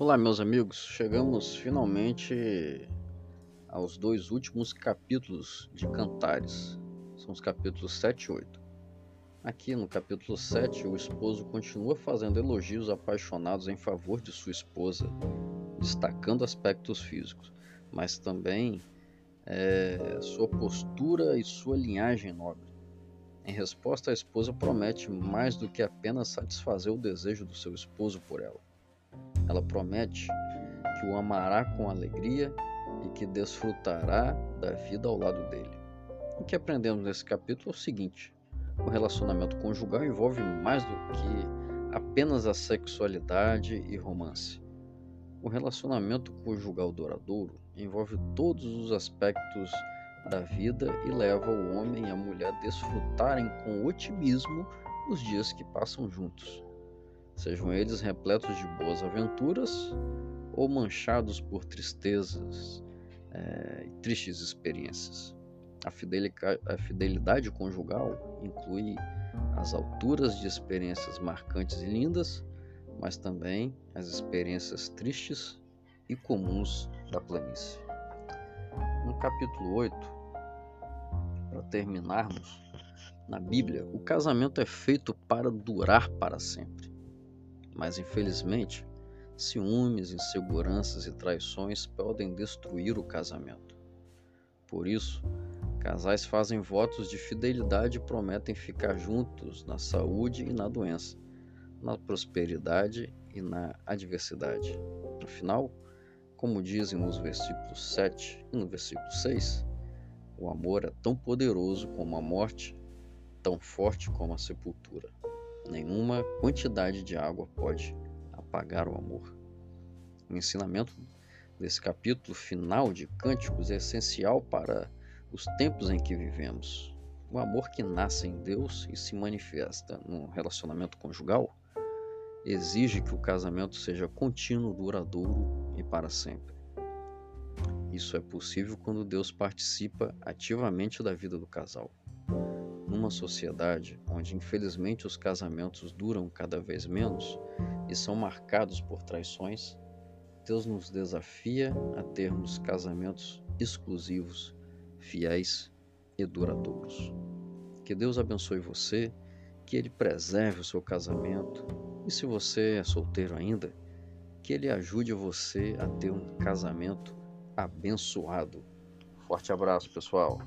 Olá, meus amigos. Chegamos finalmente aos dois últimos capítulos de Cantares. São os capítulos 7 e 8. Aqui no capítulo 7, o esposo continua fazendo elogios apaixonados em favor de sua esposa, destacando aspectos físicos, mas também é, sua postura e sua linhagem nobre. Em resposta, a esposa promete mais do que apenas satisfazer o desejo do seu esposo por ela. Ela promete que o amará com alegria e que desfrutará da vida ao lado dele. O que aprendemos nesse capítulo é o seguinte: o relacionamento conjugal envolve mais do que apenas a sexualidade e romance. O relacionamento conjugal duradouro envolve todos os aspectos da vida e leva o homem e a mulher a desfrutarem com otimismo os dias que passam juntos, sejam eles repletos de boas aventuras ou manchados por tristezas é, e tristes experiências. A a fidelidade conjugal inclui as alturas de experiências marcantes e lindas, mas também as experiências tristes e comuns da planície. No capítulo 8, para terminarmos, na Bíblia, o casamento é feito para durar para sempre. Mas infelizmente, ciúmes, inseguranças e traições podem destruir o casamento. Por isso, casais fazem votos de fidelidade e prometem ficar juntos na saúde e na doença, na prosperidade e na adversidade. No final, como dizem nos versículos 7 e no versículo 6, o amor é tão poderoso como a morte, tão forte como a sepultura. Nenhuma quantidade de água pode apagar o amor. O ensinamento desse capítulo final de Cânticos é essencial para os tempos em que vivemos. O amor que nasce em Deus e se manifesta no relacionamento conjugal exige que o casamento seja contínuo, duradouro e para sempre. Isso é possível quando Deus participa ativamente da vida do casal. Numa sociedade onde infelizmente os casamentos duram cada vez menos e são marcados por traições, Deus nos desafia a termos casamentos exclusivos, fiéis e duradouros. Que Deus abençoe você, que Ele preserve o seu casamento e se você é solteiro ainda, que Ele ajude você a ter um casamento abençoado. Forte abraço, pessoal.